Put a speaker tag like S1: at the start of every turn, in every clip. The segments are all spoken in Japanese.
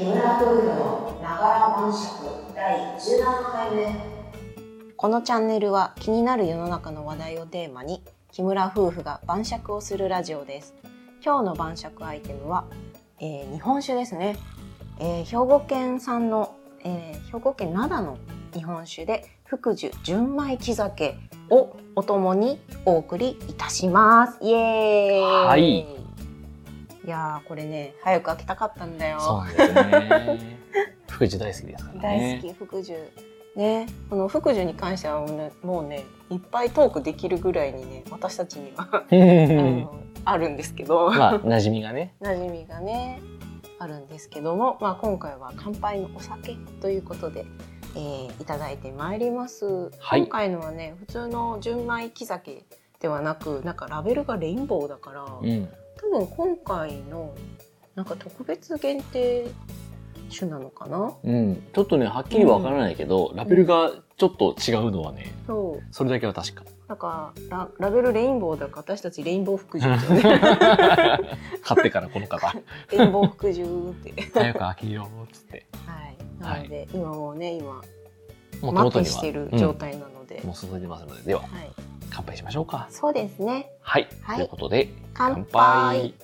S1: 木村夫婦のながら晩酌第17回目。このチャンネルは気になる世の中の話題をテーマに木村夫婦が晩酌をするラジオです。今日の晩酌アイテムは、えー、日本酒ですね、えー、兵庫県産の、えー、兵庫県灘の日本酒で福寿純米木酒をお供にお送りいたします。イエーイ。
S2: はい
S1: いやーこれね早く開けたかったんだよ
S2: そうなんですね。福 寿大好きですから
S1: 大
S2: ね。
S1: 好き福寿ねこの福寿に関してはもうねいっぱいトークできるぐらいにね私たちには あるんですけど、
S2: まあ馴染みがね。
S1: 馴染みがねあるんですけども、まあ、今回は乾杯のお酒ということで、えーいただいてまいります、
S2: はい
S1: 今回のはね普通の純米木酒ではなくなんかラベルがレインボーだから、
S2: うん。
S1: 多分今回のなんか特別限定種なのかな？
S2: うん。ちょっとねはっきりわからないけど、ラベルがちょっと違うのはね、
S1: そう。
S2: それだけは確か。
S1: なんかララベルレインボーだから私たちレインボー福寿ってね。
S2: 買ってからこの方。
S1: レインボー福寿って。
S2: 早く開けようっつって。
S1: はい。なので、今もうね今
S2: もう手
S1: 麻痺してる状態なので、
S2: うん。もう注いでますので、では
S1: はい。
S2: 乾杯しましょうか。
S1: そうですね。
S2: はい。
S1: はい。
S2: ということで
S1: 乾杯。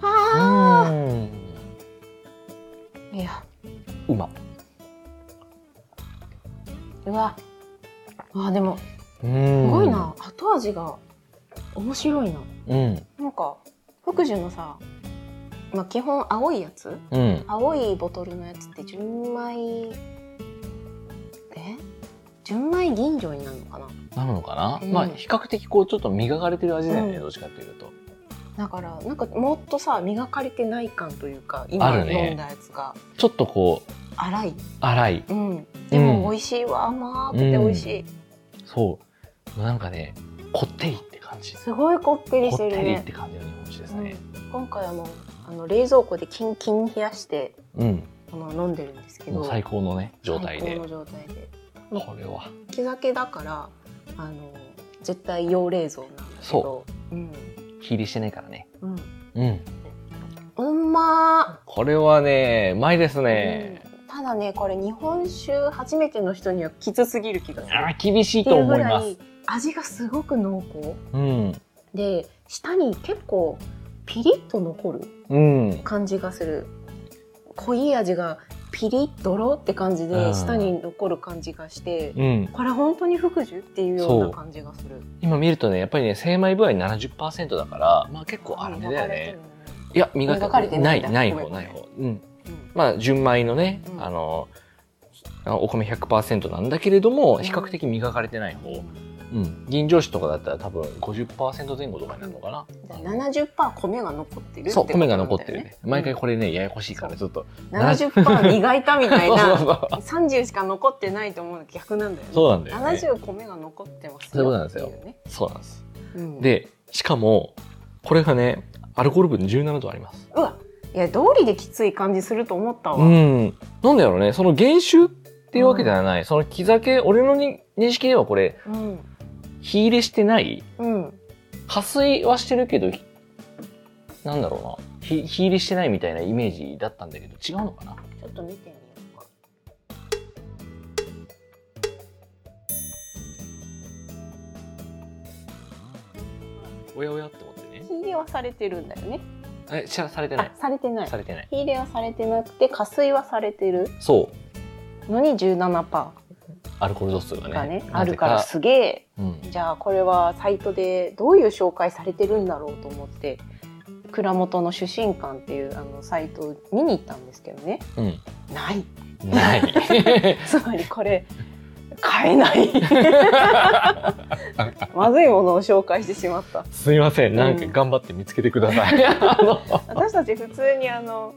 S2: う
S1: は
S2: ん。
S1: あいや。
S2: うま。
S1: うわ。あでも
S2: す
S1: すごいな、後味が面白いな。
S2: うん。
S1: なんか福寿のさ、まあ、基本青いやつ？
S2: うん。
S1: 青いボトルのやつって純米え純米吟醸になるのかな？
S2: なるのかな、
S1: うん。
S2: まあ比較的こうちょっと磨かれてる味だよね、
S1: うん。
S2: どっちかっていうと。
S1: だからなんかもっとさ磨かれてない感というか今飲んだやつが。
S2: ちょっとこう
S1: 粗い、
S2: 粗い。
S1: うん、でも美味しいわ甘くて美味しい、
S2: そう。なんかね、こってりって感じ。
S1: すごいこってり
S2: こって
S1: してるね。
S2: りって感じの日本酒ですね。
S1: 今回はもうあの冷蔵庫でキンキン冷やして
S2: うん。
S1: あの飲んでるんですけど
S2: 最高のね、状態で。
S1: 最高の状態で
S2: これは。
S1: 木酒だからあの絶対用冷蔵なんだけどうん
S2: 火入りしてないからね。
S1: うん
S2: うん。
S1: うんま
S2: これはね、うまいです
S1: ー、
S2: ね。
S1: うんただねこれ日本酒初めての人にはきつすぎる気がする
S2: あー厳しいと
S1: いうぐらい
S2: 思います。
S1: 味がすごく濃厚
S2: うん。
S1: で舌に結構ピリッと残る
S2: うん。
S1: 感じがする濃い味がピリッドロって感じ
S2: うん
S1: で舌に残る感じがして、
S2: うん。
S1: これ本当に福寿っていうような感じがする
S2: 今見るとね、やっぱりね、精米部合70%だから、まあ結構粗めだよね。いや、磨
S1: 磨かれて
S2: な、
S1: ない
S2: ない方、ない方。うん。
S1: うん
S2: まあ、純米のね、
S1: うん
S2: あの、あお米100%なんだけれども、
S1: うん
S2: 比較的磨かれてない方。うん。吟醸酒とかだったら多分50%前後とかになるのかな。
S1: じゃあ70%米が残ってる
S2: そう、米が残ってるね。毎回これね、ややこしいから、ちょっと。
S1: 70%磨いたみたいな
S2: そう
S1: 30しか残ってないと思うの逆なんだよね
S2: そうなんだよね。
S1: 70米が残ってます
S2: そういうことなんですよそうなんです。
S1: うん
S2: で、しかも、これがね、アルコール分17度あります。
S1: うわいや道理できつい感じすると思ったわ、
S2: うん。なんだろうね、その原酒っていうわけではない。その木酒、俺のに認識ではこれ、
S1: うん
S2: 火入れしてない？
S1: うん
S2: 加水はしてるけど、ひなんだろうな。火火入れしてないみたいなイメージだったんだけど、違うのかな？
S1: ちょっと見てみようか
S2: おやおやって思ってね。
S1: 火入れはされてるんだよね
S2: え、しゃされてな
S1: あ
S2: い。
S1: されてない
S2: されてない。
S1: 火入れはされてなくて加水はされてる？
S2: そう。
S1: のに17%
S2: アルコール度数がね。
S1: がねあるからすげえ
S2: うん。
S1: じゃあこれはサイトでどういう紹介されてるんだろうと思って蔵元の主審館っていうあのサイトを見に行ったんですけどね
S2: うん。
S1: ない
S2: ない。
S1: つまりこれ買えない まずいものを紹介してしまった
S2: すみません。なんか頑張って見つけてください。あの、
S1: 私たち普通にあの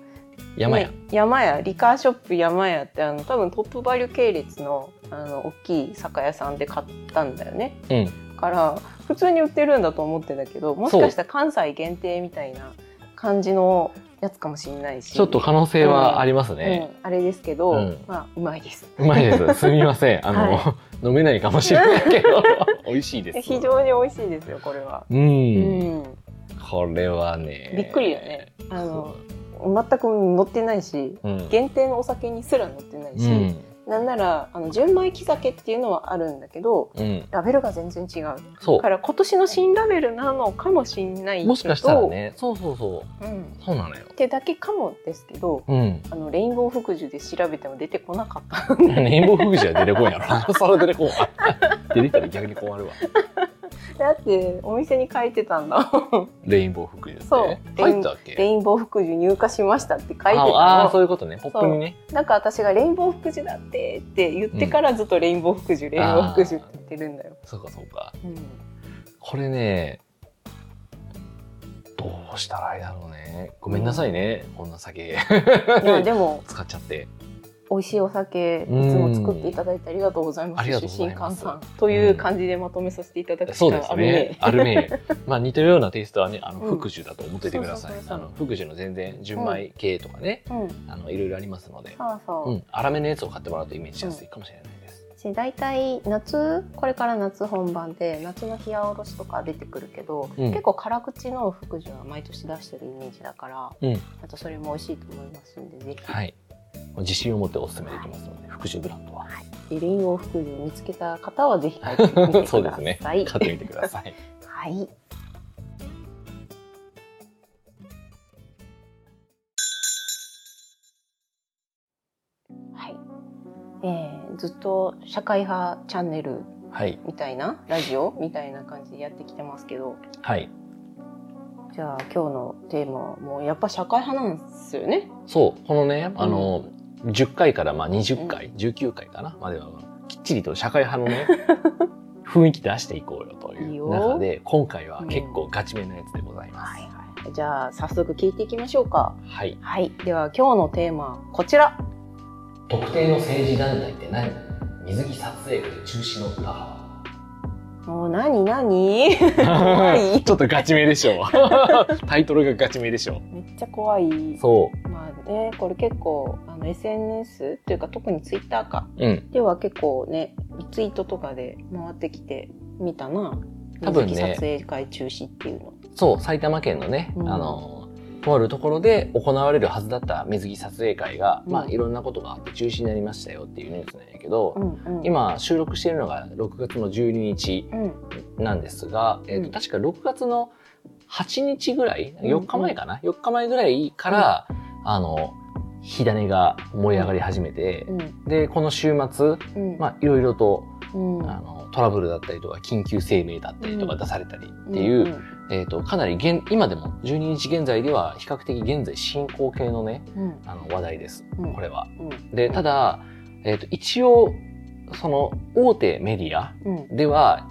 S2: 山屋
S1: ね。山屋リカーショップ山屋ってあの多分トップバリュ系列のあの大きい酒屋さんで買ったんだよね
S2: うん。
S1: から普通に売ってるんだと思ってたけどもしかしたら関西限定みたいな感じのやつかもしれないし
S2: ちょっと可能性はありますね。
S1: うん、あれですけど、
S2: うん
S1: まあうまいです
S2: うまいです。すみません。あの、
S1: は
S2: 飲めないかもしれないけど、美味しいです。
S1: 非常に美味しいですよこれは、
S2: う。
S1: うんん、
S2: これはね
S1: びっくりだねあの全く載ってないし
S2: うん。
S1: 限定のお酒にすら載ってないし、
S2: うん。
S1: なんならあの純米木酒っていうのはあるんだけど
S2: うん。
S1: ラベルが全然違う。
S2: そ
S1: だから今年の新ラベルなのかもしれないけど
S2: うもしかしたらね。そうそうそう。
S1: うん、っ
S2: そうなのよ。
S1: てだけかもですけど
S2: うん。
S1: あのレインボー福寿で調べても出てこなかった
S2: レインボーフグジは出てこんやろ。なそれ出てこんわ 出てきたら逆に困るわ
S1: だってお店に書いてたんだ
S2: レインボーフグジって。
S1: そう。
S2: 入ったっけ？
S1: レインボー福寿入荷しましたって書いてた
S2: ああーそう
S1: の
S2: いうことね。ポップにね。
S1: なんか私がレインボー福寿だってって言ってからずっとレインボー福寿、レインボー福寿って言ってるんだよ、
S2: そうかそうか。
S1: うん。
S2: これねどうしたらいいだろうね。ごめんなさいね、こんな酒。
S1: いやでも
S2: 使っちゃって
S1: 美味しいお酒いつも作っていただいてありがとうございます。出身
S2: ます。
S1: 換算という感じでまとめさせていただくし
S2: そうです
S1: かあるね。
S2: ね。あるね。まあ似てるようなテイストはね、あの
S1: うん。
S2: 福寿だと思っていてください。あの福寿の全然純米系とかね、
S1: うん。
S2: あのいろいろありますので、
S1: そう
S2: ん、粗めのやつを買ってもらうとイメージしやすいかもしれないです。
S1: し大体夏これから夏本番で夏の冷やおろしとか出てくるけど、
S2: うん。
S1: 結構辛口の福寿は毎年出してるイメージだから、
S2: うん。
S1: あとそれも美味しいと思いますんでぜひ、
S2: はい。自信を持ってお勧めできますので、福寿ブランドは。
S1: でレインボー福寿を見つけた方はぜひ買ってみてください。
S2: そうですね。買ってみてください。
S1: はい。はい。えー、ずっと社会派チャンネル
S2: はい。
S1: みたいなラジオみたいな感じでやってきてますけど、
S2: はい。
S1: じゃあ今日のテーマはもうやっぱ社会派なんですよね。
S2: そう、このね、あの、10回からまあ20回、19回かなまでは、きっちりと社会派のね、雰囲気出していこうよとい
S1: いいうよ
S2: 中で、今回は結構ガチめのやつでございます。
S1: はいはい。じゃあ早速聞いていきましょうか。
S2: はい。
S1: はい。では今日のテーマはこちら。
S2: 特定の政治団体って何？水着撮影会中止の裏側。
S1: もう何何？怖い
S2: ちょっとガチめでしょ。タイトルがガチめでしょ。
S1: めっちゃ怖い。
S2: そ
S1: まあね、これ結構あの SNS というか特にツイッターか
S2: う。うん。
S1: では結構ねリツイートとかで回ってきて見たな。
S2: 多分ね。
S1: 撮影会中止っていうの。
S2: そう、埼玉県のね、
S1: うん。
S2: あの、とあるところで行われるはずだった水着撮影会が、
S1: うん。
S2: まあいろんなことがあって中止になりましたよっていうニュースなんやけど、
S1: うんうん、
S2: 今収録しているのが6月の12日
S1: うん。
S2: なんですが、えーと
S1: うん。
S2: 確か6月の8日ぐらい？
S1: うん
S2: 4日前かな、4日前ぐらいから、あの火種が燃え上がり始めて、
S1: うん。
S2: でこの週末
S1: うん。
S2: まあいろいろと、
S1: うん。
S2: あのトラブルだったりとか緊急声明だったりとか出されたりっていう、えー、とかなり現今でも12日現在では比較的現在進行形のねあの話題です。
S1: うん。
S2: これは。
S1: うん。
S2: でただ、えー、と一応その大手メディア
S1: うん。
S2: では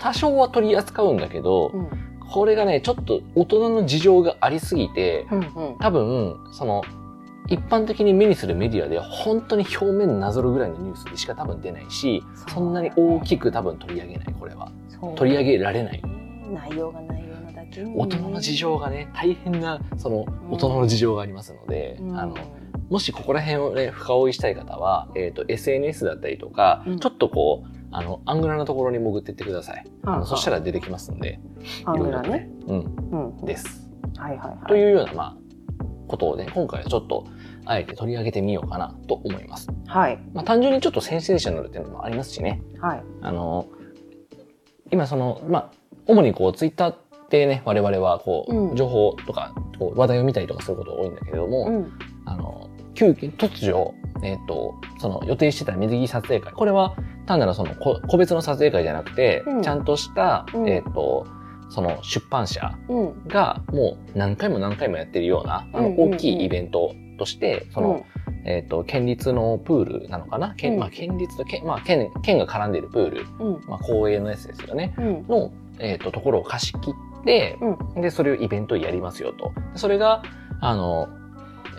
S2: 多少は取り扱うんだけど、
S1: うん
S2: これがねちょっと大人の事情がありすぎて
S1: うんうん。
S2: 多分その一般的に目にするメディアでは本当に表面なぞるぐらいのニュースでしか多分出ないしそんなに大きく多分取り上げないこれは。取り上げられない。
S1: 内容が内容なだけに。
S2: 大人の事情がね大変なその大人の事情がありますので、
S1: うん。
S2: あのもしここら辺をね深追いしたい方は、えー、と SNS だったりとか、
S1: うん。
S2: ちょっとこうあのアングラなところに潜ってってください、そしたら出てきますんで
S1: アングラね。
S2: うん、
S1: うん
S2: です。
S1: はいはいはい。
S2: というような、まあ、ことをね、今回はちょっと、あえて取り上げてみようかなと思います。
S1: はい
S2: まあ、単純にちょっとセンセーショナルっていうのもありますしね。
S1: はい。
S2: あの、今その、まあ、主にこう、ツイッターってね、我々はこ
S1: う
S2: 情報とか、こう話題を見たりとかすることが多いんだけれども、
S1: うん
S2: あの、急遽、突如、えっ、と、その予定してた水着撮影会。これは単なるそのこ個別の撮影会じゃなくて、
S1: うん。
S2: ちゃんとした、
S1: うん。
S2: えっ、と、その出版社
S1: うん。
S2: がもう何回も何回もやってるような、あの大きいイベントとして、その、えっ、と、県立のプールなのかな？県、
S1: うん。
S2: まあ、県立と県、まあ、県、県が絡んでいるプール、
S1: うん。
S2: まあ、公営のやつですよね。
S1: うん。
S2: の、えっ、と、ところを貸し切って、で、それをイベントをやりますよと。それが、あの、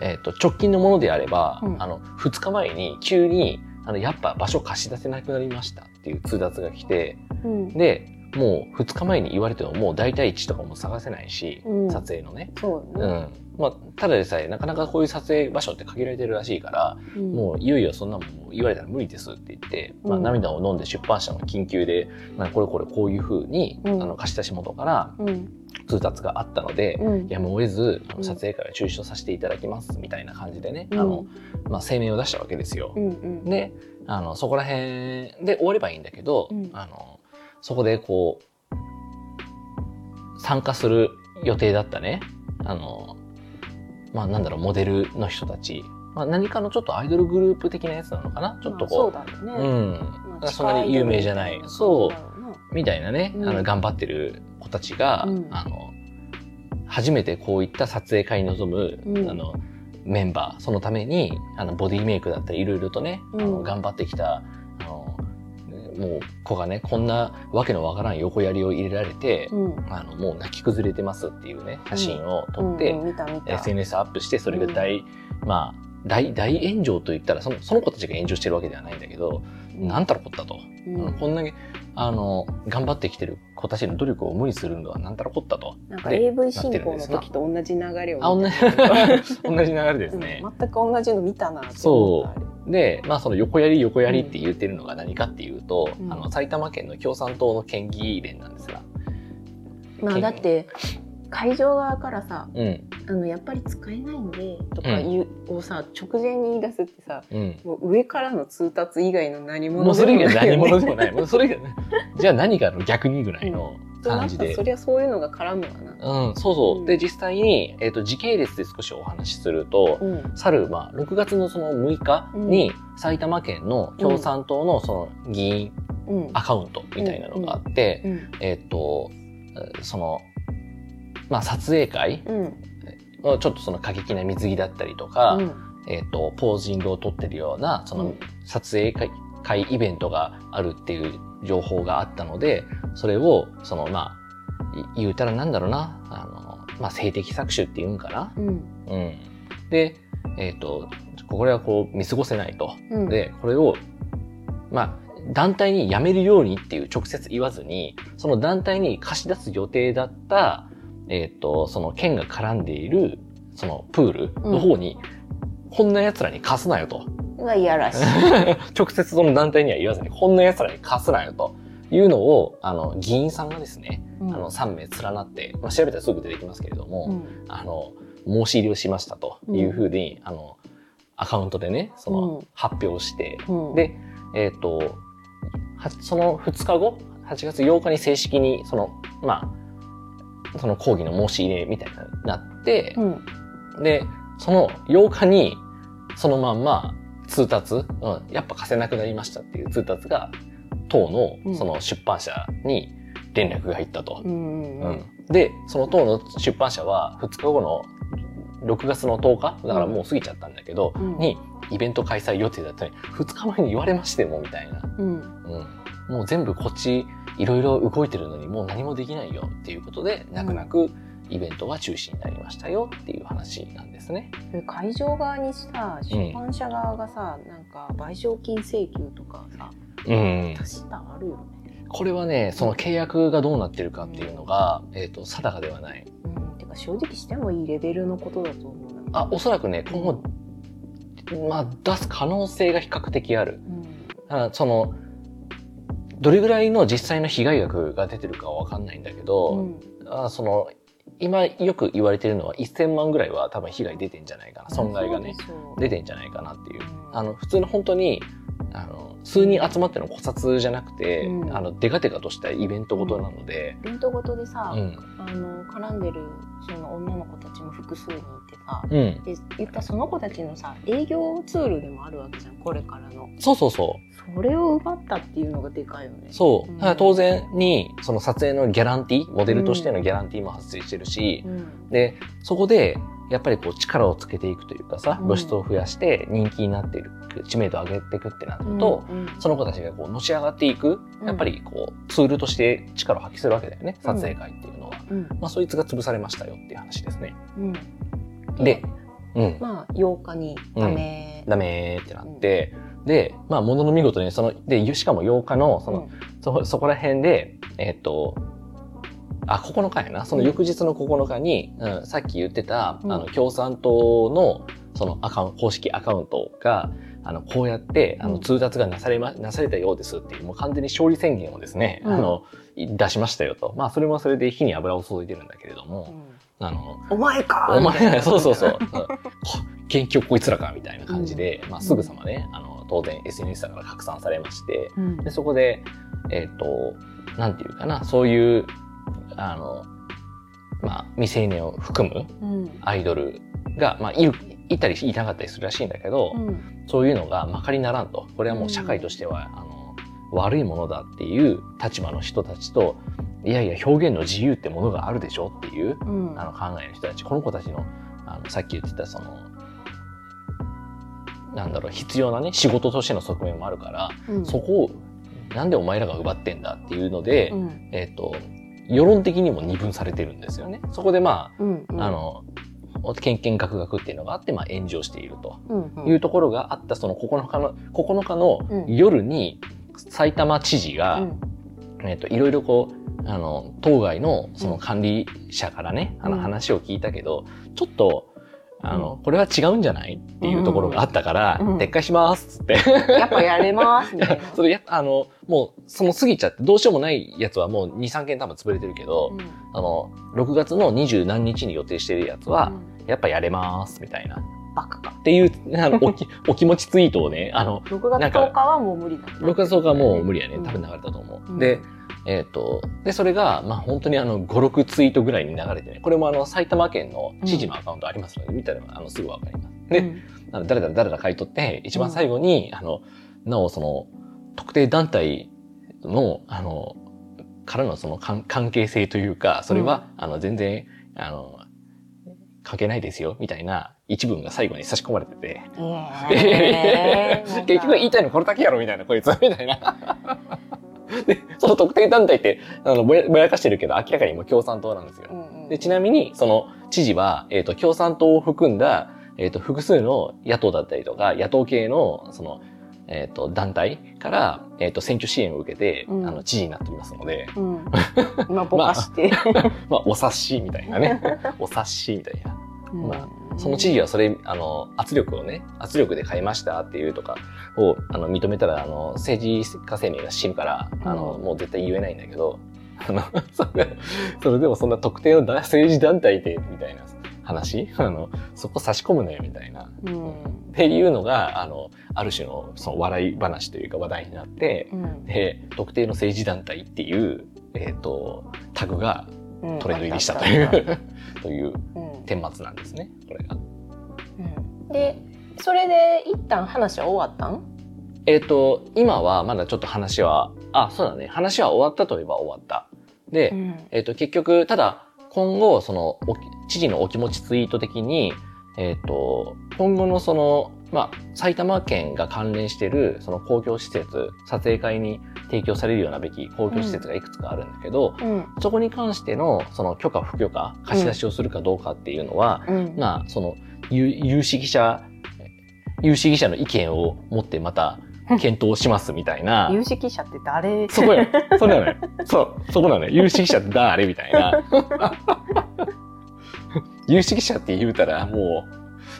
S2: えっ、と、直近のものであれば、
S1: うん。
S2: あの、2日前に急に、あの、やっぱ場所貸し出せなくなりましたっていう通達が来て、
S1: うん。
S2: で、もう2日前に言われてももう大体位置とかも探せないし、
S1: うん。
S2: 撮影のね。
S1: そうね。
S2: うん。まあ、ただでさえ、なかなかこういう撮影場所って限られてるらしいから、
S1: うん。
S2: もういよいよそんなもん言われたら無理ですって言って、まあ、
S1: うん。
S2: 涙を飲んで出版社の緊急で、まあ、これこれこういうふうに、
S1: うん。
S2: あの貸し出し元から
S1: うん
S2: 通達があったので、
S1: うん。
S2: やむを得ず撮影会は中止とさせていただきますみたいな感じでね、
S1: うん。
S2: あのまあ、声明を出したわけですよ。
S1: うんうん。
S2: であのそこら辺で終わればいいんだけど、
S1: うん。
S2: あのそこでこう参加する予定だったね。あのまあなんだろうモデルの人たち、まあ、何かのちょっとアイドルグループ的なやつなのかな。ちょっとこう、
S1: まあそうだ
S2: う
S1: ろうね、
S2: ん。
S1: まあ
S2: そんなに有名じゃない。そうみたいなね、
S1: うん。
S2: あの頑張ってる子たちが、
S1: うん。
S2: あの初めてこういった撮影会に臨む、
S1: うん。
S2: あのメンバーそのためにあのボディメイクだったりいろいろとね、あの
S1: うん
S2: 頑張ってきたあのもう子がねこんなわけのわからん横槍を入れられて、
S1: うん。
S2: あのもう泣き崩れてますっていうね写真を撮って、SNS アップしてそれが大、まあ大大炎上といったらそのその子たちが炎上してるわけではないんだけど、なんたらこったと。
S1: うん。
S2: うんこんだけあの頑張ってきてる子たちの努力を無理するのはなんたらこったと。
S1: なんか
S2: で
S1: AV 進行の時と同じ流れを
S2: あ同
S1: 見
S2: じ
S1: た
S2: 同じ流れですね。
S1: うん全く同じの見たなって思ったあれ
S2: で、まあその横やり横やりって言ってるのが何かっていうと、
S1: うん。
S2: あの埼玉県の共産党の県議連なんですが、
S1: まあだって会場側からさ
S2: うん、
S1: あのやっぱり使えないんでとか言う、をさ直前に言い出すってさ
S2: うん。
S1: もう上からの通達以外の何
S2: も
S1: 物
S2: うそれ以外何でもない。もうそれが、じゃあ何かの逆にぐらいの感じで。
S1: そりゃそういうのが絡むわな。
S2: うん、そうそう。
S1: うん。
S2: で、実際に、えっ、と、時系列で少しお話しすると、
S1: うん。
S2: 去る、まあ、6月のその6日に、埼玉県の共産党のその議員
S1: うん。
S2: アカウントみたいなのがあって、
S1: うん。
S2: えっ、ーその、まあ、撮影会
S1: うん
S2: をちょっとその過激な水着だったりとか、
S1: うん
S2: えっ、と、ポージングを撮ってるような、そうの
S1: ん
S2: 撮影会会イベントがあるっていう情報があったので、それを、その、まあ、い言うたらなんだろうな、あの、まあ、性的搾取っていうんかな？
S1: うん
S2: うん。で、えっ、と、これはこう見過ごせないと。
S1: うん
S2: で、これを、まあ、団体に辞めるようにっていう直接言わずに、その団体に貸し出す予定だった、えっ、と、その県が絡んでいる、そのプールの方に、こんな奴らに貸すなよと。
S1: うわいやらしい。
S2: 直接その団体には言わずに、こんな奴らに貸すなよと。いうのを、あの、議員さんがですね、
S1: うん。
S2: あの、3名連なって、まあ、調べたらすぐ出てきますけれども、
S1: うん。
S2: あの、申し入れをしましたというふうに、あの、アカウントでね、その、
S1: うん。
S2: 発表して、
S1: うん。
S2: で、えっ、と、はその2日後、8月8日に正式に、その、まあ、その抗議の申し入れみたいになって
S1: う、ん。
S2: で、その8日に、そのまんま通達、うん、やっぱ貸せなくなりましたっていう通達が、党
S1: うん。
S2: のその出版社に連絡が入ったと。
S1: うん
S2: う
S1: うん。ん。
S2: で、その党の出版社は2日後の6月の10日だからもう過ぎちゃったんだけど、
S1: うん。
S2: にイベント開催予定だったのに2日前に言われましてもみたいな、
S1: うん。
S2: うん、もう全部こっちいろいろ動いてるのにもう何もできないよっていうことで泣く泣くイベントは中止になりましたよっていう話なんですね。
S1: で会場側にさ出版社側がさ、なんか賠償金請求とかさ
S2: うん、
S1: 足したあるよね。
S2: これはねその契約がどうなってるかっていうのが、えー、と定かではない。
S1: うん、てか正直してもいいレベルのことだと思うな。
S2: あおそらくね今後、まあ、出す可能性が比較的ある。
S1: うん
S2: あそのどれぐらいの実際の被害額が出てるかは分かんないんだけ
S1: う
S2: ど、
S1: ん。
S2: あその今よく言われてるのは1000万ぐらいは多分被害出てんじゃないかな。損害がね出てんじゃないかなっていう。
S1: うん
S2: あの普通の本当にあの数人集まっての考察じゃなくて、
S1: うん。
S2: あのデカデカとしたイベントごとなので、
S1: イベントごとでさ、
S2: うん。
S1: あの絡んでるその女の子たちも複数人いてさ
S2: うん、
S1: で言ったその子たちのさ営業ツールでもあるわけじゃんこれからの。
S2: そうそうそう。
S1: それを奪ったっていうのがでかいよね。
S2: そう。
S1: うん。
S2: だから当然に、その撮影のギャランティー、モデルとしてのギャランティーも発生してるし、
S1: うん。
S2: で、そこで、やっぱりこう力をつけていくというかさ、
S1: うん。
S2: 露出を増やして人気になっている、知名度を上げていくってなると、
S1: うん
S2: その子たちがこうのし上がっていく、
S1: うん。
S2: やっぱりこうツールとして力を発揮するわけだよね、撮影会っていうのは。
S1: うん。
S2: まあそいつが潰されましたよっていう話ですね。
S1: うん。
S2: で、うん、
S1: まあ8日にダメ、
S2: ダメーってなって、で、まあものの見事にその、で、しかも8日のその、そそこら辺で、えっ、と、あ、9日やな。その翌日の9日に、うんさっき言ってた、
S1: うん。
S2: あの、共産党の、そのアカウント、公式アカウントが、あの、こうやって、あの、
S1: うん。
S2: 通達がなされま、なされたようですっていう、もう完全に勝利宣言をですね、
S1: うん。
S2: あの、出しましたよと。まあ、それもそれで火に油を注いでるんだけれど
S1: う
S2: も、
S1: ん。
S2: あの、
S1: お前か
S2: お前、そうそうそう。元気をこいつらかみたいな感じで、まあ、すぐさまね、あの、当然 SNS だから拡散されまして、
S1: うん。
S2: でそこで、えっ、と、なんていうかな、そういう、あの、まあ、未成年を含む
S1: うん。
S2: アイドルが、まあ、いる、いたりいなかったりするらしいんだけど、
S1: うん。
S2: そういうのがまかりならんと。これはもう社会としては、あの、悪いものだっていう立場の人たちと、いやいや、表現の自由ってものがあるでしょっていう、
S1: うん。
S2: あの考えの人たち、この子たちの、あのさっき言ってたその、なんだろう、必要なね、仕事としての側面もあるから、
S1: うん。
S2: そこを、なんでお前らが奪ってんだっていうので、
S1: うん。
S2: えっ、と、世論的にも二分されてるんですよね。そこでま
S1: うんうん。
S2: あ、あの、ケンケンガクガクっていうのがあって、まあ炎上していると。いうところがあったその9日の、9日の
S1: うん。
S2: 夜に、埼玉知事が、
S1: うん。
S2: えっ、と、いろいろこう、あの、当該のその管理者からね、あの
S1: うん。
S2: 話を聞いたけど、ちょっと、あの、これは違うんじゃないっていうところがあったから、
S1: うん。
S2: 撤回しますっつって。
S1: やっぱやれますみたいな
S2: それや、あの、もう、その過ぎちゃって、どうしようもないやつはもう2、3件多分潰れてるけど、
S1: うん。
S2: あの、6月の20何日に予定してるやつは、やっぱやれます、みたいな。
S1: バカか。
S2: っていう、あの、おき、お気持ちツイートをね、あの、
S1: 6月
S2: なんか
S1: 10日はもう無理だ
S2: 6月10日はもう無理やね。
S1: うん。
S2: 多分流れたと思う。
S1: うん。
S2: で、えっ、と、で、それが、まあ本当にあの、5、6ツイートぐらいに流れてね、これもあの、埼玉県の知事のアカウントありますので、見たら、あの、すぐわかります。で、
S1: うん
S2: あの誰だ誰だ書い取って、一番最後に、あの、なおその、特定団体の、あの、からのその関関係性というか、それは、あの、全然、あの、関係ないですよ、みたいな一文が最後に差し込まれてて、
S1: えー。
S2: 結局言いたいのこれだけやろ、みたいな、こいつは、みたいな。で、その特定団体って、あの、ぼやぼやかしてるけど、明らかにもう共産党なんですよ。
S1: うんうん
S2: で、ちなみに、その知事は、えっ、と、共産党を含んだ、えっ、と、複数の野党だったりとか、野党系の、その、えっ、と、団体から、えっ、と、選挙支援を受けて、
S1: うん
S2: あの、知事になっておりますので、
S1: うん まあぼかして、
S2: まあ、お察しみたいなね。お察しみたいな。
S1: うん
S2: まその知事はそれ、あの、圧力をね、圧力で変えましたっていうとかを、あの、認めたら、あの、政治家生命が死ぬから、あの、
S1: うん。
S2: もう絶対言えないんだけど、あの、それ、それでもそんな特定のだ政治団体で、みたいな話？あの、そこ差し込むなよ、みたいな。
S1: うん。
S2: っていうのが、あの、ある種の、その笑い話というか話題になって、
S1: うん。
S2: で、特定の政治団体っていう、えっ、と、タグが
S1: うん。
S2: トレンド入りしたとい
S1: あったあっ
S2: う、という顛末なんですね、これが。
S1: うん。でそれで一旦話は終わったん？
S2: えっ、と、今はまだちょっと話は、あ、そうだね。話は終わったといえば終わった。で、
S1: ん。
S2: えっ、と、結局、ただ、今後、その、お知事のお気持ちツイート的に、えっ、と、今後のその、まあ、埼玉県が関連している、その公共施設、撮影会に提供されるようなべき公共施設がいくつかあるんだけど、
S1: うん。
S2: そこに関しての、その許可不許可、貸し出しをするかどうかっていうのは、
S1: うん。
S2: まあ、その、有有識者、有識者の意見を持ってまた検討しますみたいな。
S1: 有識者って誰？
S2: そこよ。それなのよ。そう、そこなのよ。有識者って誰？みたいな。有識者って言うたらも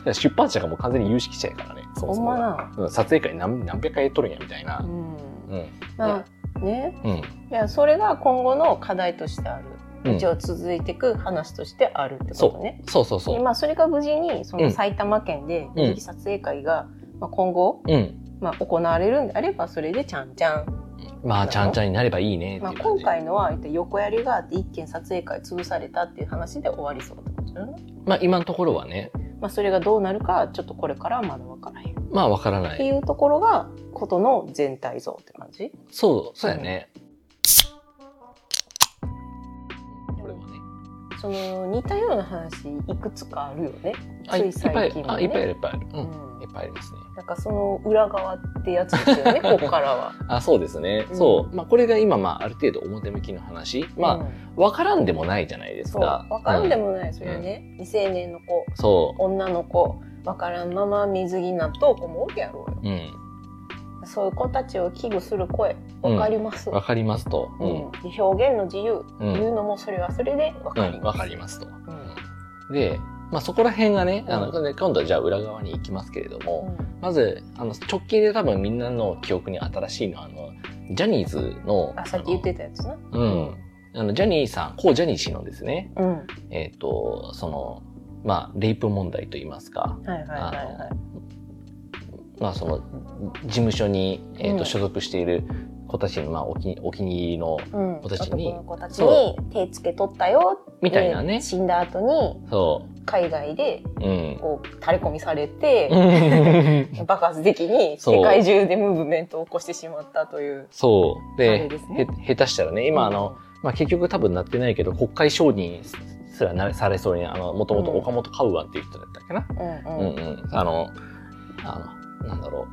S2: う、出版社がもう完全に有識者やからね。そもそもが
S1: ほんまな
S2: うん撮影会何何百回やっとるんやみたいな
S1: う。ん
S2: うん。
S1: まあね
S2: うん。
S1: いやそれが今後の課題としてある
S2: うん
S1: 一応続いていく話としてあるってことね、
S2: そうそうそう。
S1: まあそれが無事にそ
S2: うん
S1: の埼玉県で撮影会が、まあ、今後、
S2: うん。
S1: まあ、行われるんであればそれでちゃんちゃん、
S2: まあ、ちゃんちゃんになればいいね
S1: まあ。今回のは横やりがあって一件撮影会潰されたっていう話で終わりそうってことだ
S2: まあ、今のところはね、
S1: まあ、それがどうなるかはちょっとこれからはまだ分からへんっ
S2: まあ、わからない。
S1: ていうところがことの全体像って感じ？
S2: そう、そうやね。これ
S1: その似たような話いくつかあるよね
S2: あ、
S1: つい最近、も
S2: あ、いっぱいいっぱいある。う。
S1: うんん
S2: いっぱいありますね。
S1: なんかその裏側ってやつですよね ここからは。
S2: あ、そうですね。
S1: うん
S2: そう。まあ、これが今、まあ、ある程度表向きの話。ま
S1: うん
S2: あ、わからんでもないじゃないですか。
S1: 分からんで
S2: も。
S1: もない、それね未成年の子
S2: そ
S1: 女の子分からんまま水着納豆子もおるやろうよ
S2: う。うん。
S1: そういう子たちを危惧する声分かります、
S2: わかりますと。
S1: う
S2: うん
S1: 表現の自由
S2: うん
S1: いうのもそれはそれで分かり
S2: うん。
S1: ます、
S2: わかりますと。
S1: うん
S2: で、まあそこら辺がね、あの、で今度はじゃあ裏側に行きますけれども、まず、あの、直近で多分みんなの記憶に新しいのは、あの、ジャニーズの、
S1: あ、さっき言ってたやつな。
S2: うん。あの、ジャニーさん、コージャニー氏のですね、
S1: うん。
S2: えっ、と、その、まあ、レイプ問題といいますか、
S1: はいはいはいはい。
S2: まあ、その、事務所に、えっ、と、
S1: うん
S2: 所属している子たちの、まあ、お気にお気に入りの、
S1: うん、
S2: 子たちに
S1: 男の子たちに手つけとったよ
S2: みたいなね
S1: で。死んだ後に
S2: そ
S1: 海外で
S2: う。うん。
S1: こう垂れ込みされて、爆発的に世界中でムーブメントを起こしてしまったという。
S2: そう。で、
S1: ね
S2: へ、下手したらね、今あの、まあ結局多分なってないけど、国会承認すらなされそうに、あの、もともと岡本カウアンっていう人だったっけな。
S1: うんうん
S2: うんうん。あの、あの、なんだろ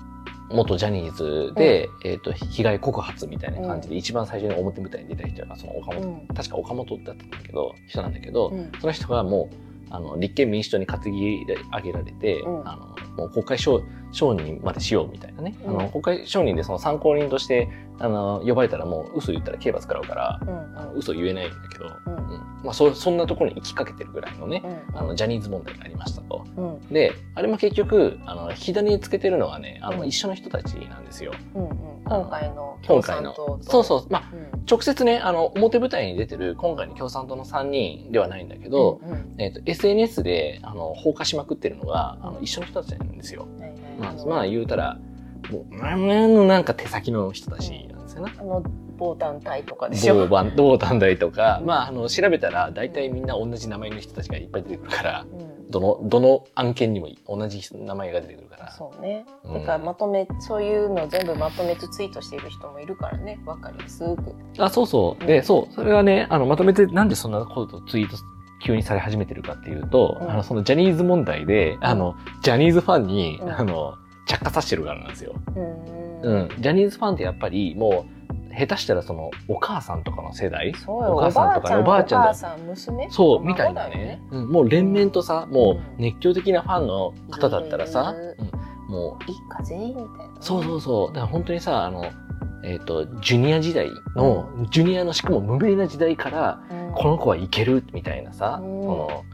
S2: う。元ジャニーズで、えっ、と、被害告発みたいな感じで、一番最初に表舞台に出た人が、その岡本、
S1: うん
S2: 確か岡本だったんだけど、人なんだけど、
S1: うん。
S2: その人がもう、あの、立憲民主党に担ぎ上げられて、
S1: うん。
S2: あの、もう国会承承認までしようみたいなね。
S1: うん
S2: あの、国会承認でその参考人として、あの、呼ばれたらもう嘘言ったら刑罰食らうから、
S1: うん
S2: あの嘘言えないんだけど、
S1: うん
S2: うんまあそ、そんなところに行きかけてるぐらいのね、
S1: うん
S2: あの、ジャニーズ問題がありましたと。
S1: うん
S2: で、あれも結局、あの、火種につけてるのはね、あの、
S1: うん
S2: 一緒の人たちなんですよ。
S1: うんうん今回の
S2: 今回の。そうそう。まあ、
S1: うん
S2: 直接ね、あの、表舞台に出てる今回の共産党の3人ではないんだけど、
S1: うん
S2: えっ、と、SNS で、あの、放火しまくってるのが、あの、一緒の人たちなんですよ。まあ、まあ、言うたら、もう、なんなんか手先の人たちなんですよね。
S1: あの防弾隊とかでしょ。
S2: 某番、同団体とか、まあ、あの、調べたら、大体みんな同じ名前の人たちがいっぱい出てくるから、
S1: うん
S2: どの、どの案件にも同じ名前が出てくるから。
S1: そうね。
S2: うん
S1: だからまとめ、そういうの全部まとめてツイートしている人もいるからね、わかりやすく。
S2: あ、そうそう。で、
S1: うん
S2: そう。それはね、あの、まとめて、なんでそんなことツイート急にされ始めてるかっていうと、
S1: うん。
S2: あの、そのジャニーズ問題で、あの、ジャニーズファンに、
S1: うん。
S2: あの、着火させてるからなんですよ。
S1: うん。
S2: うん。ジャニーズファンってやっぱり、もう、下手したらその、お母さんとかの世代
S1: お
S2: お母さんとかね
S1: ばあちゃん、お
S2: おばあちゃんだ
S1: 母さん、娘
S2: そう、
S1: 孫
S2: みたいなね。うん、もう連綿とさ、もう熱狂的なファンの方だったらさ、うん、もう、
S1: 一家全員みたいな。
S2: そうそうそう。だから本当にさ、あの、えっ、と、ジュニア時代の、ジュニアのしかも無名な時代から、
S1: うん。
S2: この子はいけるみたいなさ、
S1: うん。
S2: その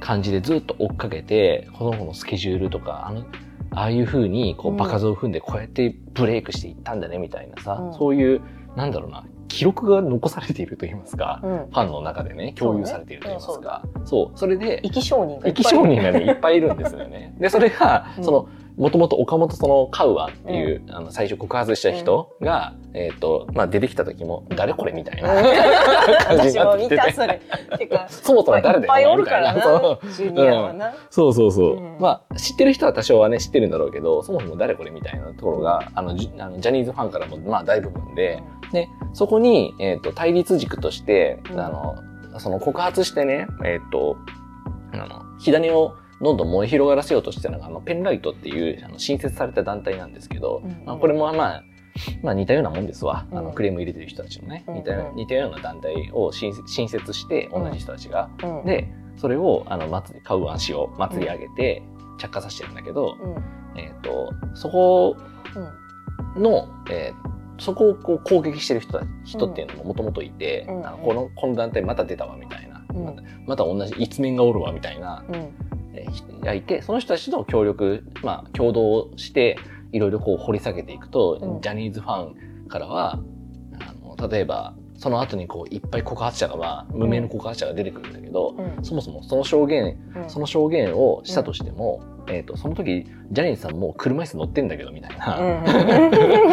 S2: 感じでずっと追っかけて、この子のスケジュールとか、あの、ああいう風にこ
S1: う
S2: うん。場数を踏んでこうやってブレイクしていったんだねみたいなさ、
S1: うん。
S2: そういう、なんだろうな、記録が残されていると言いますか、
S1: うん。
S2: ファンの中でね、共有されていると言いますか、そう,、それで、
S1: 生き証人がいっぱいいる
S2: 生き証人がね、いっぱいいるんですよね。で、それが、
S1: うん。
S2: その、もともと岡本そのカウアンっていう、あの、最初告発した人が、えっ、と、まあ、出てきた時も、誰これみたいな 感じになってきてて。
S1: たそれ。てか、
S2: そもそも誰だよ
S1: いっぱいおるからな
S2: そう、
S1: ジュニアはな。
S2: そう。そうそう。
S1: う。ん。
S2: まあ、知ってる人は多少はね、知ってるんだろうけど、そもそも誰これみたいなところが、あの、あのジャニーズファンからも、まあ、大部分で、で、そこに、えっ、と、対立軸として、
S1: うん。
S2: あの、その告発してね、えっ、と、あの、火種をどんどん燃え広がらせようとしてたのが、あの、ペンライトっていう、あの、新設された団体なんですけど、
S1: うん
S2: まあ、これもまあ、まあ似たようなもんですわ。あの、
S1: うん
S2: クレーム入れてる人たちのね、
S1: うん
S2: 似たような似たような団体を新新設して、同じ人たちが。
S1: うん、
S2: で、それを、あの、祭り、カウアン氏を祭り上げて、着火させてるんだけど、
S1: うん、
S2: えっ、と、そこ
S1: うん、
S2: の、えーそこをこう攻撃してる人た人っていうのももともといて、
S1: うん。
S2: あのこのこの団体また出たわみたいな、
S1: うん。
S2: またまた同じ一面がおるわみたいな、人がいてその人たちと協力、まあ、共同していろいろこう掘り下げていくと、
S1: うん。
S2: ジャニーズファンからはあの例えばその後にこういっぱい告発者が、まあ、無名の告発者が出てくるんだけど、
S1: うん、
S2: そもそもその証言
S1: うん、
S2: その証言をしたとしても、えっ、と、その時、ジャニーズさんもう車椅子乗ってんだけど、みたいな。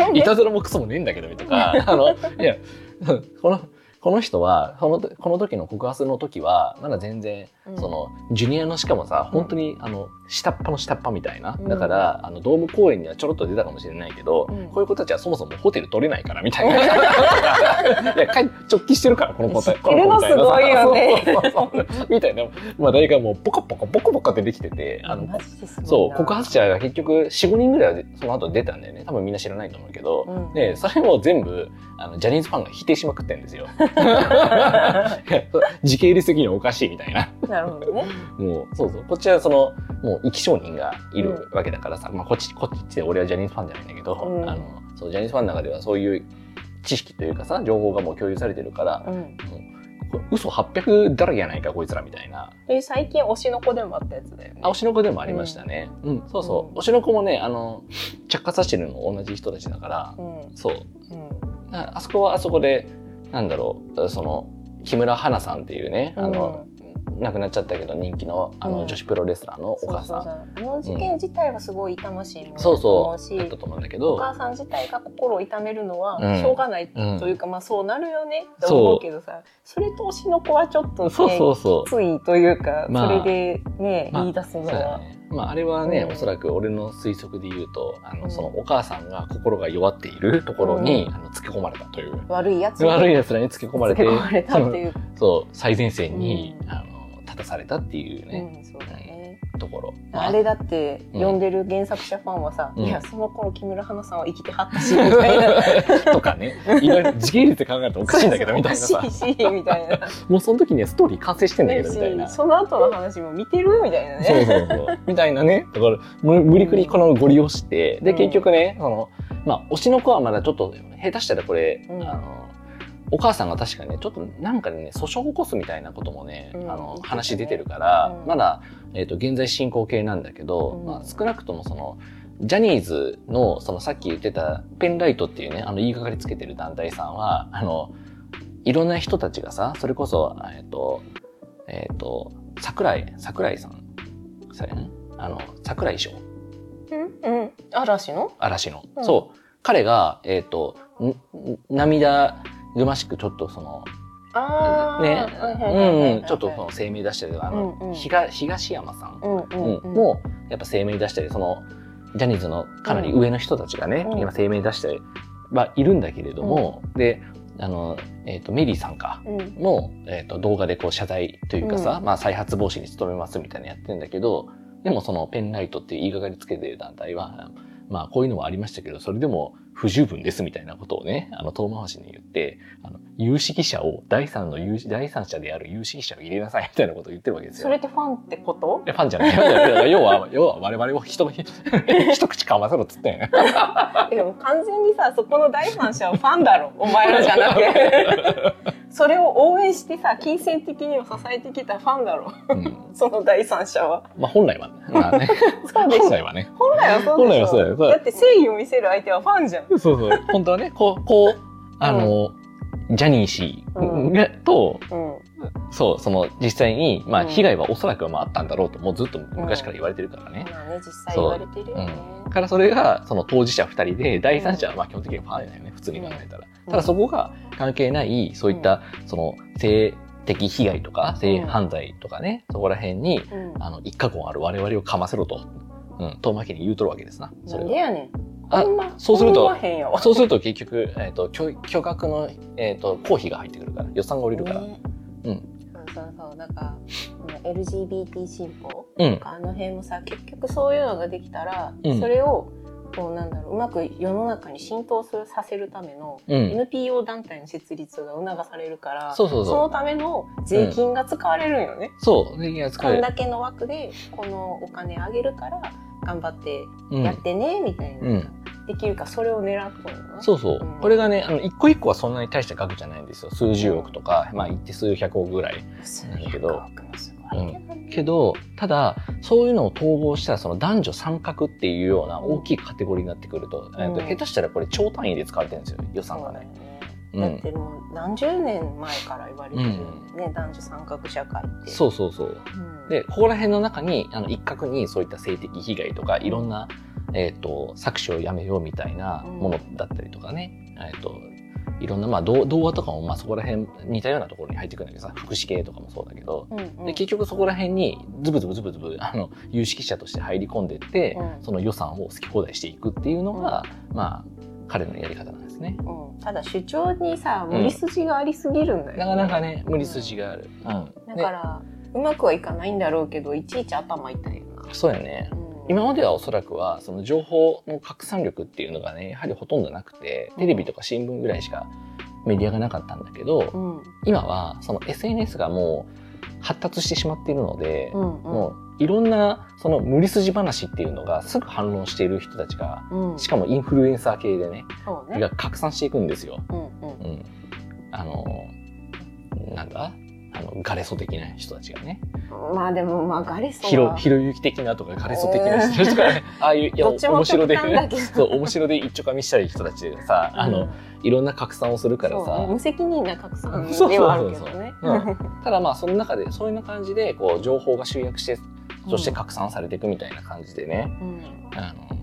S1: うん、
S2: いたずらもクソもねえんだけど、とか、あの、いや、この、この人は、この、この時の告発の時は、まだ全然、
S1: うん
S2: その、ジュニアのしかもさ、本当に、あの、下っ端の下っ端みたいな。
S1: うん
S2: だから、あの、ドーム公演にはちょろっと出たかもしれないけど、
S1: うん
S2: こういう子たちはそもそもホテル取れないから、みたいな。いや、かい直帰してるから、この子たち。
S1: 知ってるのすごいよね
S2: みたいな。まあ、誰かもう、ポカポカ、ポコポカ出てきてて、あの、そう、告発者が結局4、5人ぐらいはその後出たんだよね。多分みんな知らないと思うけど。
S1: うん
S2: で、それも全部、あの、ジャニーズファンが否定しまくってんですよ。時系列的におかしいみたいな。
S1: なるほどね。
S2: もう、そうそう。こっちはその、もう生き証人がいるわけだからさ、まあこっち、こっちで俺はジャニーズファンじゃないんだけど、
S1: うん
S2: あの、そう、ジャニーズファンの中ではそういう知識というかさ、情報がもう共有されてるから、
S1: うん、
S2: もう嘘800だらけやないか、こいつらみたいな。
S1: で最近推しの子でもあったやつだよね
S2: あ、推しの子でもありましたね。うん、そうそう。
S1: うん
S2: 推しの子もね、あの、着火さしてるの同じ人たちだから、
S1: うん
S2: そう。
S1: うん
S2: ああそこはあそこで、なんだろう、その、木村花さんっていうね、あの、亡くなっちゃったけど人気のあの、
S1: うん。
S2: 女子プロレスラーのお母さん。
S1: あの事件自体はすごい痛ましいものだと思うし
S2: そう、だったと思うんだけ
S1: お
S2: ど、
S1: 母さん自体が心を痛めるのは
S2: うん。
S1: しょうがない
S2: うん
S1: というか、まあそうなるよねって思うけどさそれと推しの子はちょっとねき。ついというか、
S2: まあ
S1: それでね、
S2: まあ
S1: 言い出すのは。
S2: まあ、あれはね、
S1: うん。
S2: おそらく俺の推測で言うと、あの、
S1: うん。
S2: そのお母さんが心が弱っているところに、
S1: うん。
S2: あの、つけ込まれたという。
S1: 悪いやつに
S2: 悪い奴らにつけ込まれて、
S1: つけ込まれたっていう、
S2: そう、最前線に、
S1: うん。
S2: あの、立たされたっていうね、
S1: うん、そうだね。
S2: ところ。
S1: あれだって
S2: うん。
S1: 読んでる原作者ファンはさ、
S2: うん。
S1: いやその頃木村花さんは生きてはったし みたいな。
S2: とかね、いろいろ時系列で考えるとおかしいんだけど、みたいなさ。
S1: おか。しいしみたいな。
S2: もうその時にはストーリー完成してんだけど、みたいな。
S1: しその後の話も見てるみたいなね。
S2: そうそうそう。みたいなね。だから、む無理くりこのご利用して、で、
S1: うん。
S2: 結局ね、その、まあ、推しの子はまだちょっと、下手したらこれ、
S1: うん。
S2: あの、お母さんが確かね、ちょっとなんかね、訴訟を起こすみたいなこともね、
S1: うん。
S2: あの話出てるから、
S1: うん。
S2: まだ、えっ、と、現在進行形なんだけど、
S1: うん。
S2: まあ、少なくともその、ジャニーズの、そのさっき言ってた、ペンライトっていうね、あの、言いがかりつけてる団体さんは、あの、いろんな人たちがさ、それこそ、えっ、と、えっ、と、桜井、桜井さん、さねあの、桜井翔、
S1: うん？うん。嵐の？
S2: 嵐の。
S1: うん。
S2: そう。彼が、えっ、と、涙ぐましくちょっとその、ね。うんうん、ちょっとその声明出したりとか、あの、
S1: うんうん。
S2: 東東山さん、
S1: うん
S2: う
S1: うんんうん。
S2: も、やっぱ声明出したり、その、ジャニーズのかなり上の人たちがね、
S1: うん。
S2: 今声明出してはいるんだけれども、で、あの、えっ、と、メリーさんか、
S1: うん。
S2: も、えっと動画でこう謝罪というかさ、
S1: うん。
S2: まあ、再発防止に努めますみたいなのやってるんだけどでもそのペンライトっていう言いがかりつけてる団体はまあこういうのもありましたけどそれでも不十分ですみたいなことをねあの遠回しに言ってあの有識者を第三の有第三者である有識者を入れなさいみたいなことを言ってるわけですよ。
S1: それってファンってこと？
S2: いやファンじゃない。要は、要は我々を一 一口かませろっつってん よね。
S1: でも完全にさそこの第三者はファンだろお前らじゃなくてそれを応援してさ金銭的にも支えてきたファンだろ
S2: う。ん。
S1: その第三者は。
S2: まあ本来はね。まあね。
S1: そう
S2: 本来はね。
S1: 本来はそう
S2: 本来はそうだよ。だ
S1: って誠意を見せる相手はファンじゃん。
S2: そうそう。本当はね、こう、こう、あの、ジャニー氏が、と、
S1: うん
S2: そう、その実際に、まあ
S1: うん。
S2: 被害はおそらくはまああったんだろうと、もうずっと昔から言われてるからね。
S1: まあね実際言われてるよね。
S2: う。ん。からそれが、その当事者二人で、第三者はまあ基本的にファンだよね、普通に考えたら。
S1: うん。
S2: ただそこが関係ない、そういった、その性的被害とか、性犯罪とかね、そこら辺に、
S1: うん。
S2: あの、一過言ある我々をかませろと、うん、遠巻きに言うとるわけですな。それは。
S1: なんでやねん
S2: あそうするとそうすると結局、えっ、と、巨巨額の、えっ、と、公費が入ってくるから、予算が降りるから。
S1: ね
S2: うん
S1: そうそうそうだからこの LGBT 進歩
S2: うん。
S1: あの辺もさ結局そういうのができたら、
S2: うん
S1: それをこうなんだろううまく世の中に浸透するさせるための
S2: うん。
S1: NPO 団体の設立が促されるから、
S2: そうそうそう
S1: のための税金が使われるんよね。
S2: そう、税金が使
S1: こ
S2: える。
S1: んだけの枠でこのお金あげるから頑張って
S2: うん
S1: やってねみたいな、
S2: うん
S1: できるかそれを狙っとるのな
S2: そうそう。
S1: うん
S2: これがね、あの、一個一個はそんなに大した額じゃないんですよ。数十億とか、まあ、言って数百億ぐらい。
S1: 数
S2: なんだけど
S1: 百億もすごいけどね
S2: けど、ただ、そういうのを統合したら、その男女参画っていうような大きいカテゴリーになってくると、
S1: ん
S2: えっと下手したらこれ超単位で使われてるんですよ、予算がね。
S1: だってもう何十年前から言われてるよね、男女参画社会って。
S2: そうそうそう。
S1: うん
S2: で、ここら辺の中に、あの、一角にそういった性的被害とか、いろんな、えっ、と、搾取をやめようみたいなものだったりとかね、えっ、と、いろんな、まあ、童童話とかも、まあ、そこら辺、似たようなところに入ってくるんだけどさ、福祉系とかもそうだけど、
S1: うんうん。
S2: で、結局そこら辺に、ズブズブズブズブ、あの、有識者として入り込んでって、
S1: うん。
S2: その予算を好き放題していくっていうのが、まあ、彼のやり方なんですね。
S1: うん。ただ主張にさ無理筋がありすぎるんだよ、
S2: なかなかね、無理筋がある。うん。
S1: だからうまくはいかないんだろうけどいちいち頭痛いよな、
S2: でそうやね。
S1: うん
S2: 今まではおそらくはその情報の拡散力っていうのがねやはりほとんどなくてテレビとか新聞ぐらいしかメディアがなかったんだけど、
S1: うん。
S2: 今はその SNS がもう発達してしまっているので、
S1: うんうん。
S2: もういろんなその無理筋話っていうのがすぐ反論している人たちが
S1: うん。
S2: しかもインフルエンサー系でね
S1: ね。
S2: が拡散していくんですよ。
S1: うんうん。
S2: うん、あのなんだ？あの、ガレソ的な人たちがね。
S1: まあでもまあガレソ
S2: ひろ、
S1: は
S2: ひろゆき的なとかガレソ的な人たちがね、ああいう、いや、面白で、そう、面白で一丁噛みしたい人たちがさ、あの、いろんな拡散をするからさ、
S1: 無責任な拡散 ではあるけどね。
S2: うん。ただまあその中でそういうような感じでこう情報が集約してそして拡散されていくみたいな感じでね、
S1: うん。
S2: あの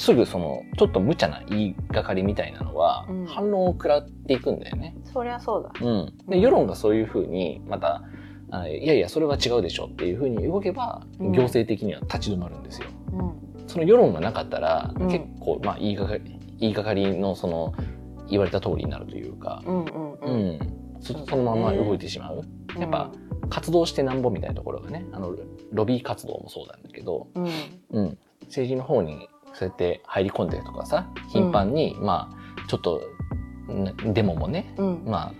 S2: すぐそのちょっと無茶な言いがかりみたいなのは
S1: うん。
S2: 反論を食らっていくんだよね。
S1: そりゃそうだ。
S2: うん、で世論がそういうふうにまたあいやいやそれは違うでしょっていうふうに動けば
S1: うん。
S2: 行政的には立ち止まるんですよ。
S1: うん。
S2: その世論がなかったら、
S1: うん。
S2: 結構まあ言いがかり言いがかりのその言われた通りになるというか、
S1: うんうん
S2: う
S1: うん。
S2: ん、そそのまま動いてしまう。やっぱ活動してなんぼみたいなところがねあのロビー活動もそうなんだけど、
S1: うん。
S2: うん、政治の方にそうやって入り込んでとかさ頻繁に、まあちょっとんデモもね
S1: うん。
S2: まあ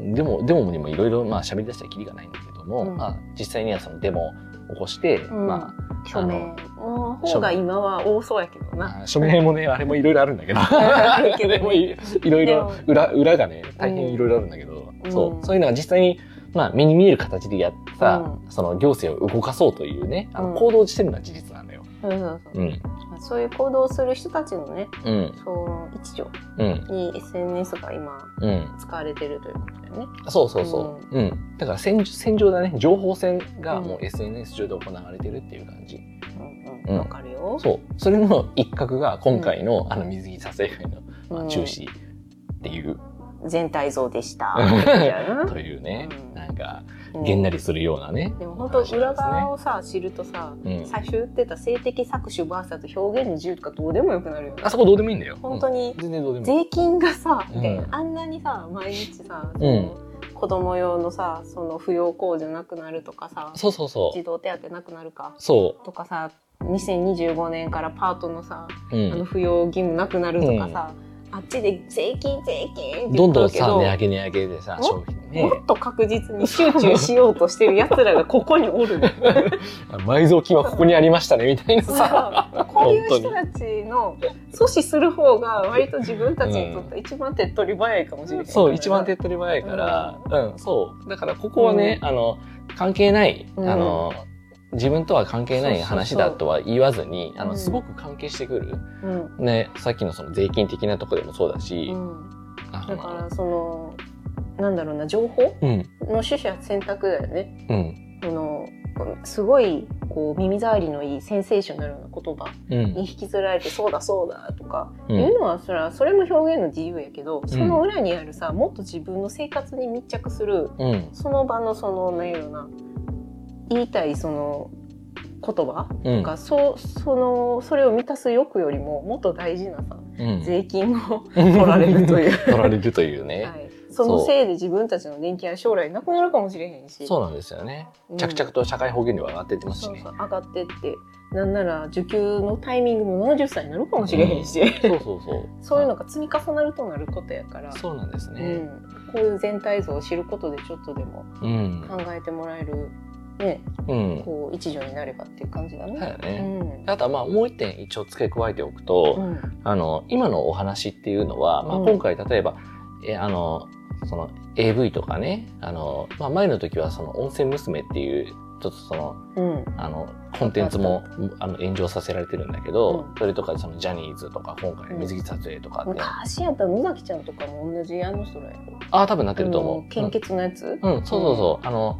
S2: デモデモにもいろいろまあ喋り出したらきりがないんだけども、
S1: うん。
S2: まあ、実際にはそのデモを起こして、
S1: うん。
S2: ま
S1: 署名の方が今は多そうやけど
S2: あ
S1: な。
S2: あ 署名もねあれもいろいろあるんだけど もいいろいろ裏裏がね大変いろいろあるんだけど、
S1: うん。
S2: そう。そういうのが実際にまあ、目に見える形でやった、その行政を動かそうというね、あ
S1: うん。
S2: の行動してるのは事実。
S1: そうそうそう
S2: うん。
S1: そういう行動をする人たちのね、
S2: うん。
S1: その一助
S2: うん。
S1: に SNS が今
S2: うん。
S1: 使われてるということだよね。
S2: そうそうそう。うん。だから戦戦場だね。情報戦がも
S1: う
S2: う SNS 上で行われてるっていう感じ。
S1: うんうん。
S2: うん
S1: わかるよ。
S2: そう。それの一角が今回の、あの水着撮影会の、まあ、
S1: うん
S2: 中止っていう、
S1: 全体像でした。
S2: というね、
S1: うん
S2: なんか、
S1: うん
S2: げんなりするようなね。
S1: でも本当裏側をさ知るとさ、
S2: うん
S1: 最初言ってた性的搾取 VS 表現の自由とかどうでもよくなるよね
S2: あそこどうでもいいんだよ。
S1: 本当に
S2: うん。
S1: 税金がさ、
S2: うん
S1: であんなにさ毎日さ、そ
S2: うん
S1: の子供用のさその扶養控除なくなるとかさ
S2: そうそうそう。
S1: 児童手当なくなるか
S2: そ
S1: とかさ2025年からパートのさ、
S2: う。うん
S1: あの扶養義務なくなるとかさ、あっちで税金税金って言
S2: どんどん
S1: っとるけど
S2: さ、値上げ値上げでさ、
S1: も
S2: 商品ね
S1: も。っと確実に集中しようとしてる奴らがここにおるの。
S2: 埋蔵金はここにありましたね、みたいなさ。
S1: こういう人たちの阻止する方が割と自分たちにとって一番手っ取り早いかもしれない、
S2: そう、一番手っ取り早いから、うん、そう。だからここはね、あの、関係ない、
S1: うん。
S2: あの、自分とは関係ない話だとは言わずに、あの、
S1: うん。
S2: すごく関係してくる。
S1: うん。
S2: ね、さっきのその税金的なとこでもそうだし、
S1: だからそのなんだろうな情報？
S2: うん、
S1: の取捨選択だよね。
S2: うん、
S1: そのすごいこう耳障りのいいセンセーショナルな言葉
S2: うん。
S1: に、引きずられてそうだそうだとか、
S2: うん。
S1: いうのはそれはそれも表現の自由やけどその裏にあるさもっと自分の生活に密着する
S2: うん、
S1: その場のその何やろな言いたいその言葉
S2: うん、
S1: がそうそのそれを満たす欲よりももっと大事なさ
S2: うん、
S1: 税金を 取られるという、
S2: 取られるというね。
S1: はい、そのせいで自分たちの年金は将来なくなるかもしれへんし
S2: そうなんですよね。
S1: うん
S2: 着々と社会保険料が上がっていってますしね。
S1: そうそう上がってってなんなら受給のタイミングも70歳になるかもしれへんし、
S2: そうそうそう。
S1: そういうのが積み重なるとなることやから、
S2: そうなんですね。
S1: うん、こういう全体像を知ることでちょっとでも
S2: うん。
S1: 考えてもらえる、ね、
S2: うん。
S1: こう一助になればっていう感じだね。
S2: だよ
S1: う
S2: ね。
S1: ん
S2: あとはまあもう一点一応付け加えておくと、
S1: うん
S2: あの、今のお話っていうのは、まあ
S1: うん
S2: 今回例えば、え、あの、その AV とかね、あの、まあ前の時はその温泉娘っていう、ちょっとその、
S1: うん。
S2: あの、コンテンツもあの炎上させられてるんだけど、
S1: うん。
S2: それとかそのジャニーズとか今回の水着撮影とかって、
S1: 昔やったら野崎ちゃんとかも同じあの人らやろ。
S2: ああ、多分なってると思う。
S1: 献血のやつ、
S2: うん、うんそうそうそう。あの、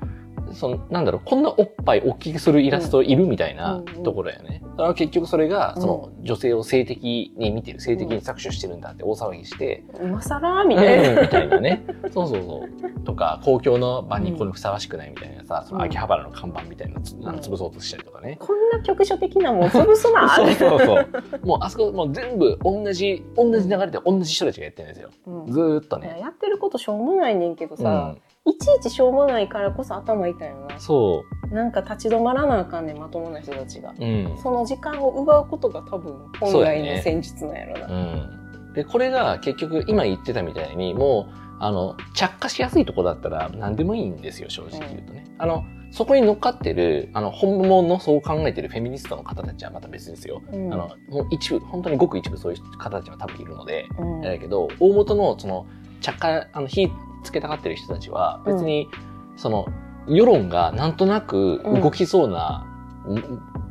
S2: そのなんだろう、こんなおっぱい大きくするイラストいるみたいなところやね。だから結局それが、
S1: うん
S2: その女性を性的に見てる、性的に搾取してるんだって大騒ぎして、
S1: 今更？み
S2: うん
S1: たいな。
S2: みたいなね。そうそうそう。とか、公共の場にこれふさわしくないみたいなさ、その秋葉原の看板みたいなの潰そうとしたりとかね。
S1: こんな局所的なもん潰すな
S2: そうそうそう。もうあそこ、もう全部同じ、同じ流れで同じ人たちがやってるんですよ。
S1: うん
S2: ずーっとね。
S1: やってることしょうもないねんけど
S2: う
S1: さ、
S2: ん。
S1: いちいちしょうもないからこそ頭痛いよな
S2: そ
S1: なんか立ち止まらなあかんねんまともな人たちが
S2: う。うん。
S1: その時間を奪うことが多分本来の戦術なんやろな
S2: うん、でこれが結局今言ってたみたいにもうあの着火しやすいとこだったら何でもいいんですよ正直言うとね。あのそこに乗っかってるあの本物のそう考えてるフェミニストの方たちはまた別ですよ。
S1: うん
S2: あのもう一部本当にごく一部そういう方たちは多分いるので、
S1: うん
S2: だけど大元のその着火あの火つけたがってる人たちは別に、その、世論がなんとなく動きそうな、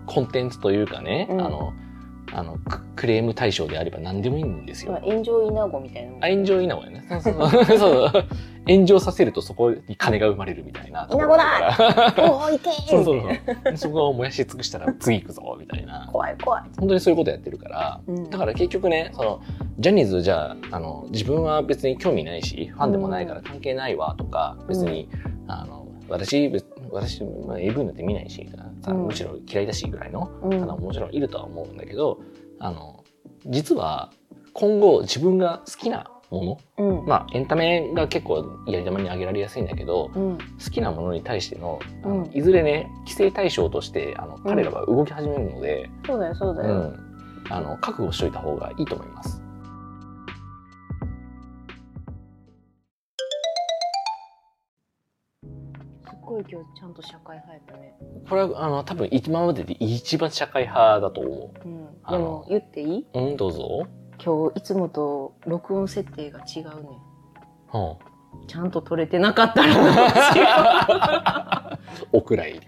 S2: コンテンツというかね、
S1: うん。
S2: あの、あの、ククレーム対象であれば何でもいいんですよ。
S1: 炎上稲子みたいな
S2: 炎上稲子やね。そうそう そう炎上させるとそこに金が生まれるみたいなところだ。
S1: おおいけー
S2: そうそうそう。そこを燃やし尽くしたら次行くぞ、みたいな。
S1: 怖い怖い、
S2: 本当にそういうことやってるから。
S1: うん
S2: だから結局ね、その、ジャニーズじゃあ、あの、自分は別に興味ないし、ファンでもないから関係ないわとか、別に、あの、私、別私、まあ、AV なんて見ないし、さ
S1: うん。
S2: むしろ嫌いだしぐらいの、
S1: うん。
S2: あの、もちろんいるとは思うんだけど、あの、実は、今後自分が好きなもの、
S1: うん。
S2: まあ、エンタメが結構やり玉に挙げられやすいんだけど、
S1: うん。
S2: 好きなものに対しての、あの
S1: うん。
S2: いずれね、規制対象として、あの、彼らは動き始めるので、
S1: そうだよそうだよ、
S2: うん。あの、覚悟しといた方がいいと思います。
S1: ごい今日ちゃんと社会派やったね、
S2: これは、あの、多分今までで一番社会派だと思。
S1: うん、
S2: あの
S1: でも言っていい？う
S2: うん、どうぞ。
S1: 今日いつもと録音設定が違うね
S2: うん。
S1: ちゃんと撮れてなかったらどうしよ
S2: お蔵入り。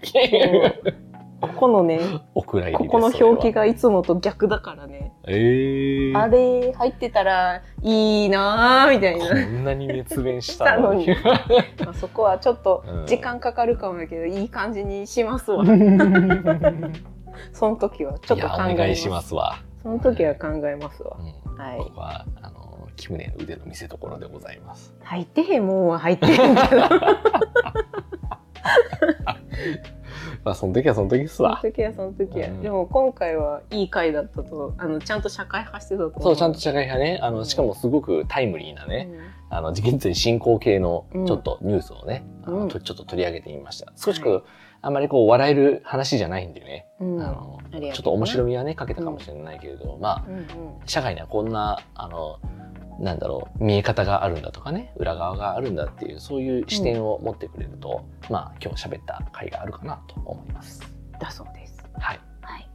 S1: うここのね
S2: お蔵入り。
S1: ここの表記
S2: が。
S1: がいつもと逆だからね、
S2: ええー。
S1: あれ入ってたらいいなーみたい
S2: こ
S1: なん
S2: なに熱弁したのに。
S1: まあそこはちょっと
S2: うん
S1: 時間かかるかもやけど、いい感じにしますわ その時はちょっと考えます
S2: いしますわ。
S1: その時は考えますわ
S2: うん。
S1: はい
S2: ここは、あの、キムネの腕の見せ所でございます。
S1: 入ってへんもんは入ってへんけど
S2: まあ、その時はその時です
S1: その
S2: わ。
S1: 時はその時は、
S2: うん。
S1: でも今回はいい回だったとあのちゃんと社会派してたと思う。
S2: そう、ちゃんと社会派ね。あの、
S1: うん。
S2: しかもすごくタイムリーなね、
S1: うん。
S2: あの、現在進行形の
S1: うん。
S2: ちょっとニュースをね、あの
S1: うん。
S2: とちょっと取り上げてみました。少しこう、
S1: はい
S2: あんまりこう、笑える話じゃないんでね、
S1: うん。
S2: あの、ちょっと面白みはね、かけたかもしれないけれど、まあ、
S1: うんうん。
S2: 社会にはこんな、あの、なんだろう、見え方があるんだとかね、裏側があるんだっていう、そういう視点を持ってくれると、まあ、今日喋った回があるかなと思います。
S1: だそうです。
S2: はい。
S1: はい。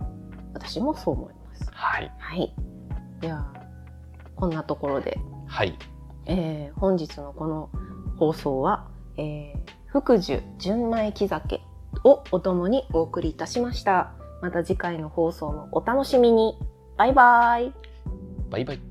S1: 私もそう思います。
S2: はい。
S1: はい。ではこんなところで。
S2: はい。
S1: えー本日のこの放送は、えー福寿純米木酒をお供にお送りいたしました。また次回の放送もお楽しみに。バイバイ。
S2: バイバイ。